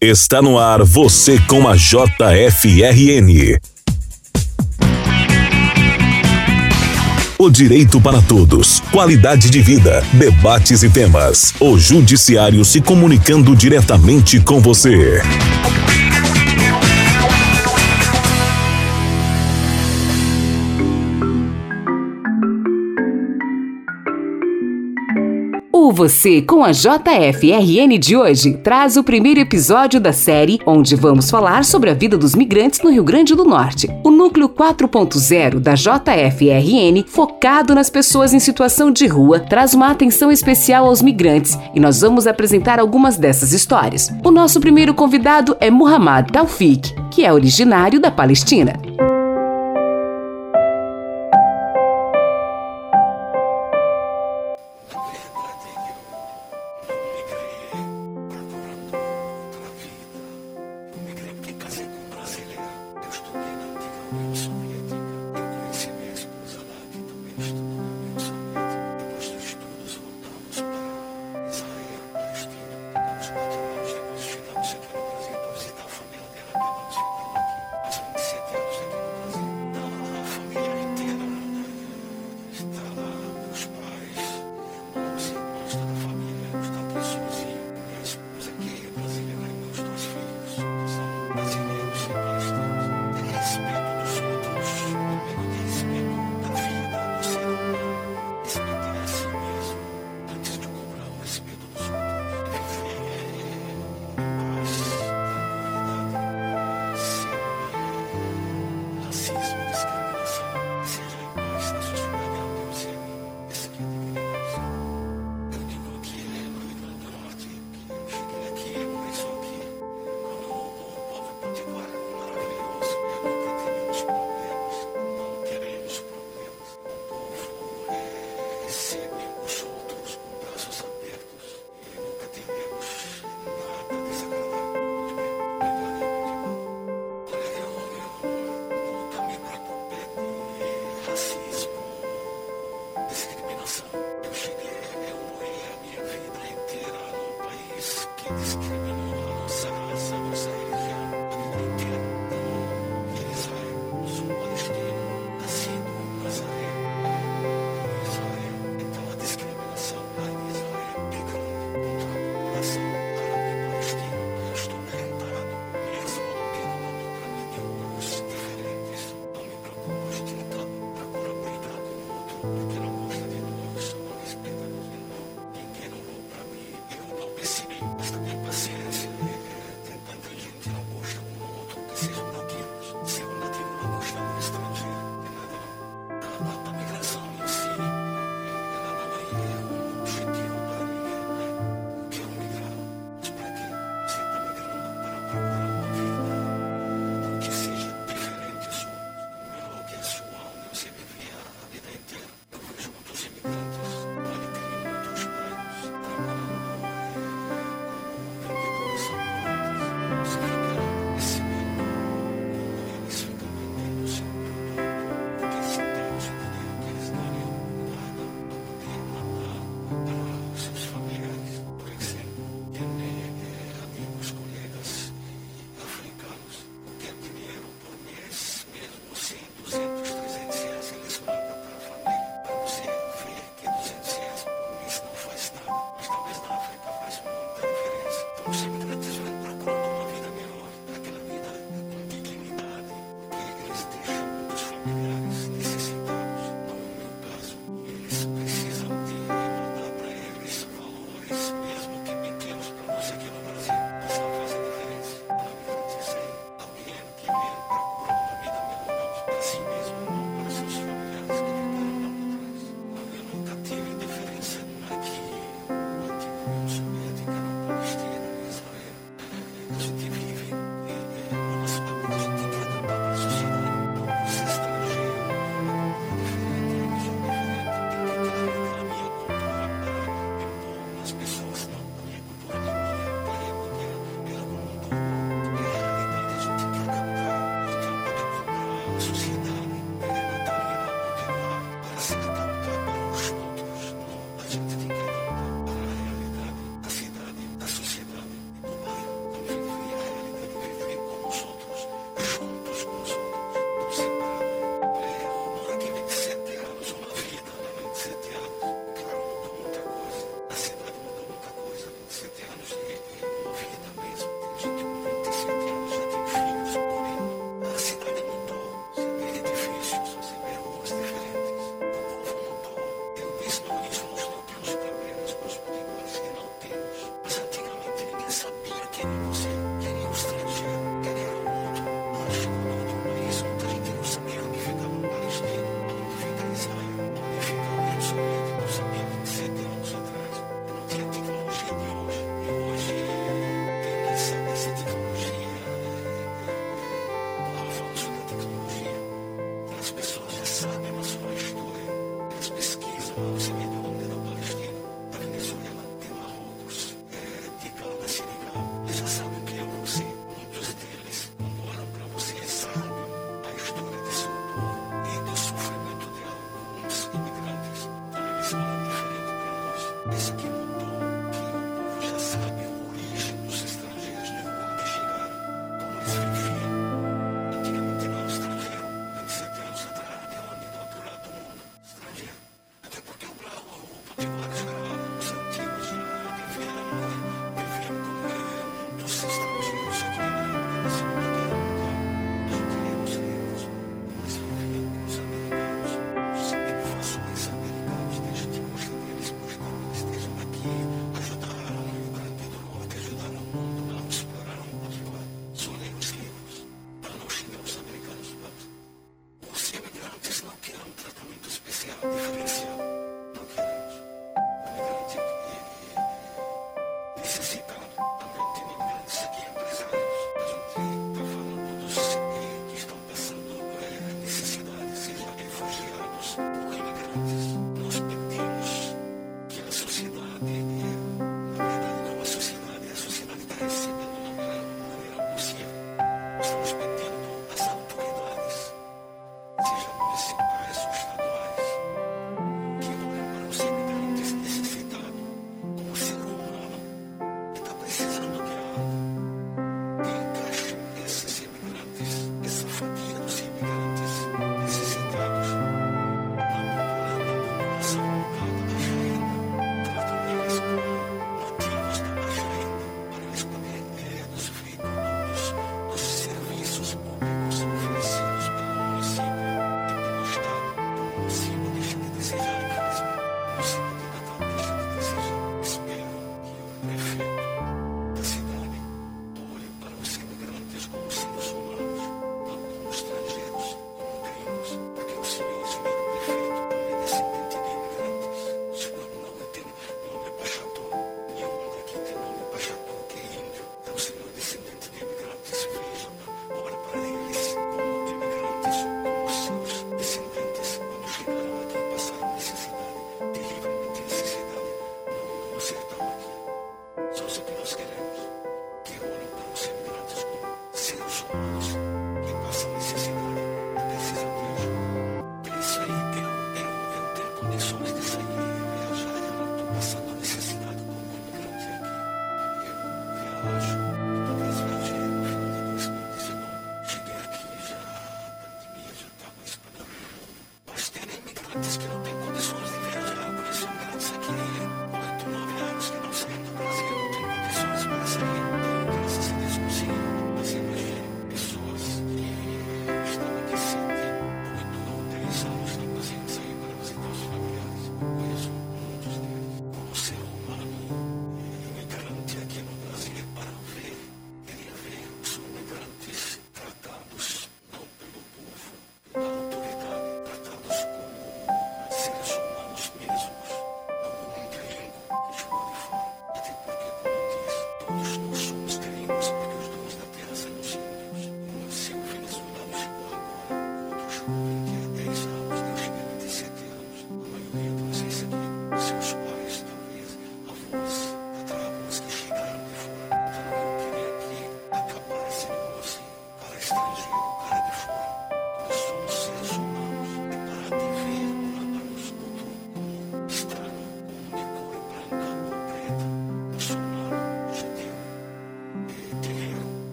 Está no ar você com a JFRN. O direito para todos, qualidade de vida, debates e temas. O Judiciário se comunicando diretamente com você. O Você com a JFRN de hoje traz o primeiro episódio da série onde vamos falar sobre a vida dos migrantes no Rio Grande do Norte. O núcleo 4.0 da JFRN, focado nas pessoas em situação de rua, traz uma atenção especial aos migrantes e nós vamos apresentar algumas dessas histórias. O nosso primeiro convidado é Muhammad Taufik, que é originário da Palestina. 嗯。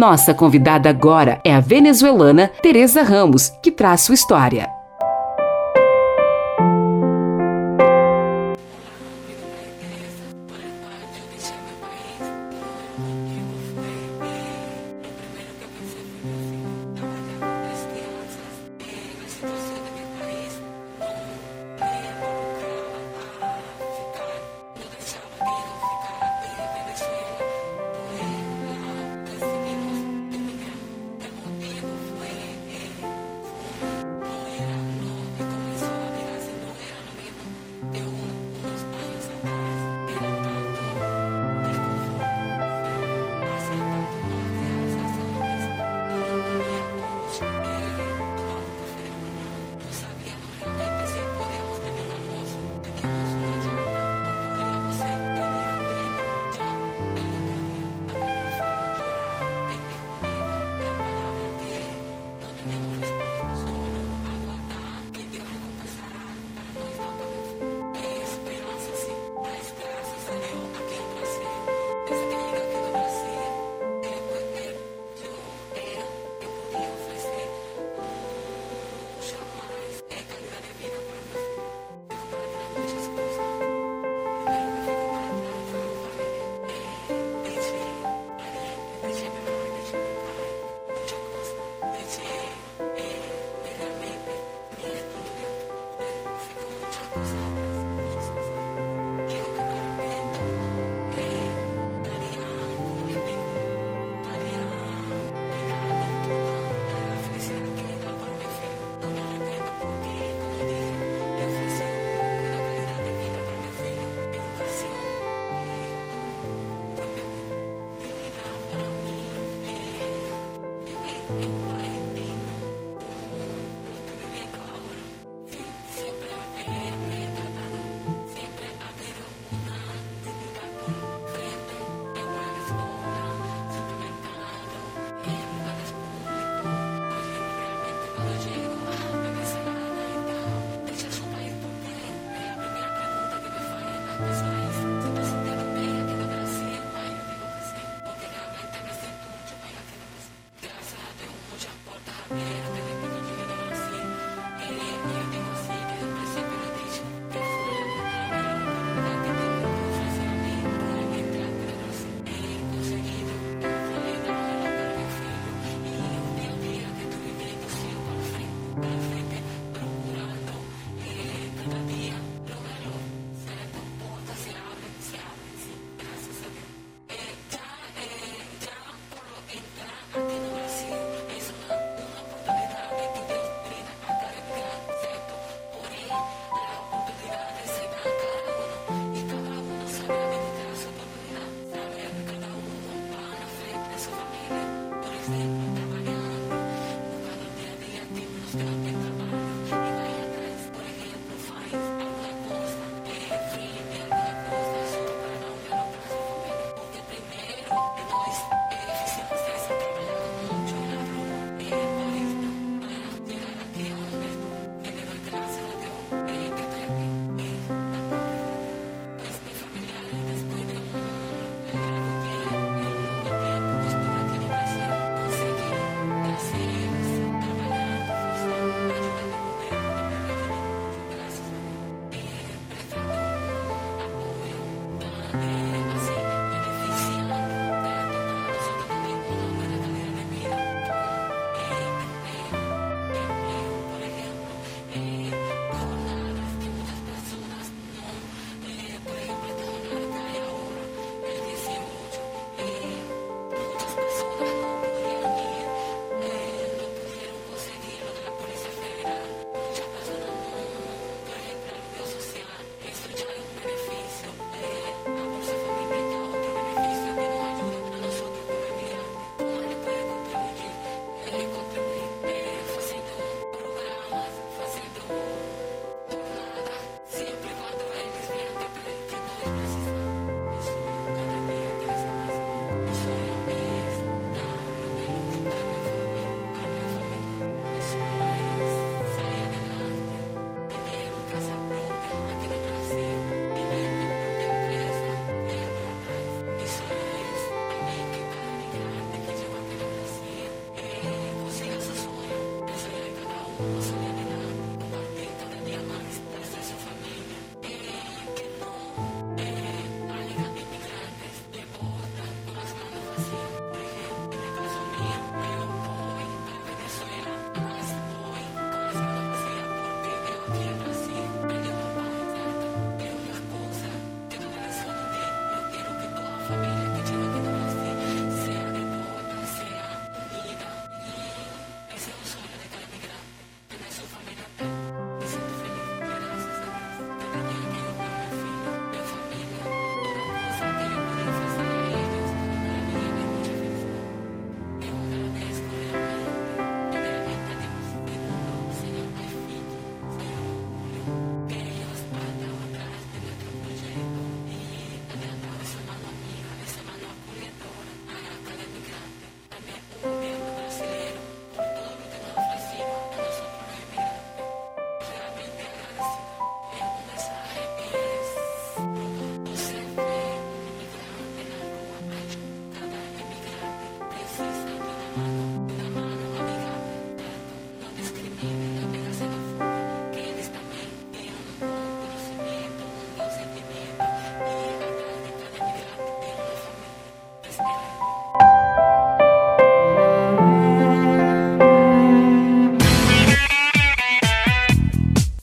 Nossa convidada agora é a venezuelana Teresa Ramos, que traz sua história.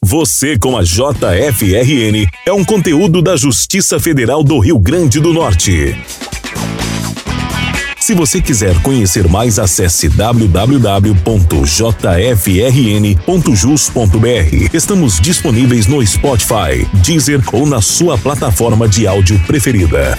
Você com a JFRN é um conteúdo da Justiça Federal do Rio Grande do Norte. Se você quiser conhecer mais, acesse www.jfrn.jus.br. Estamos disponíveis no Spotify, Deezer ou na sua plataforma de áudio preferida.